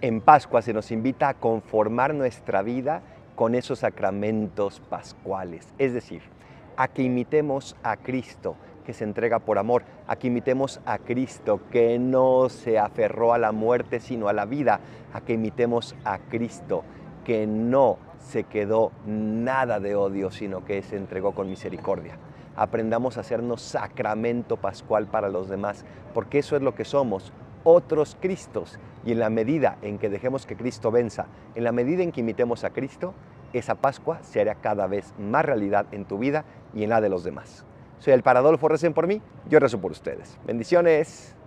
En Pascua se nos invita a conformar nuestra vida con esos sacramentos pascuales, es decir, a que imitemos a Cristo, que se entrega por amor, a que imitemos a Cristo, que no se aferró a la muerte sino a la vida, a que imitemos a Cristo, que no se quedó nada de odio, sino que se entregó con misericordia. Aprendamos a hacernos sacramento pascual para los demás, porque eso es lo que somos, otros Cristos. Y en la medida en que dejemos que Cristo venza, en la medida en que imitemos a Cristo, esa Pascua se hará cada vez más realidad en tu vida y en la de los demás. Soy el Paradolfo, recen por mí, yo rezo por ustedes. Bendiciones.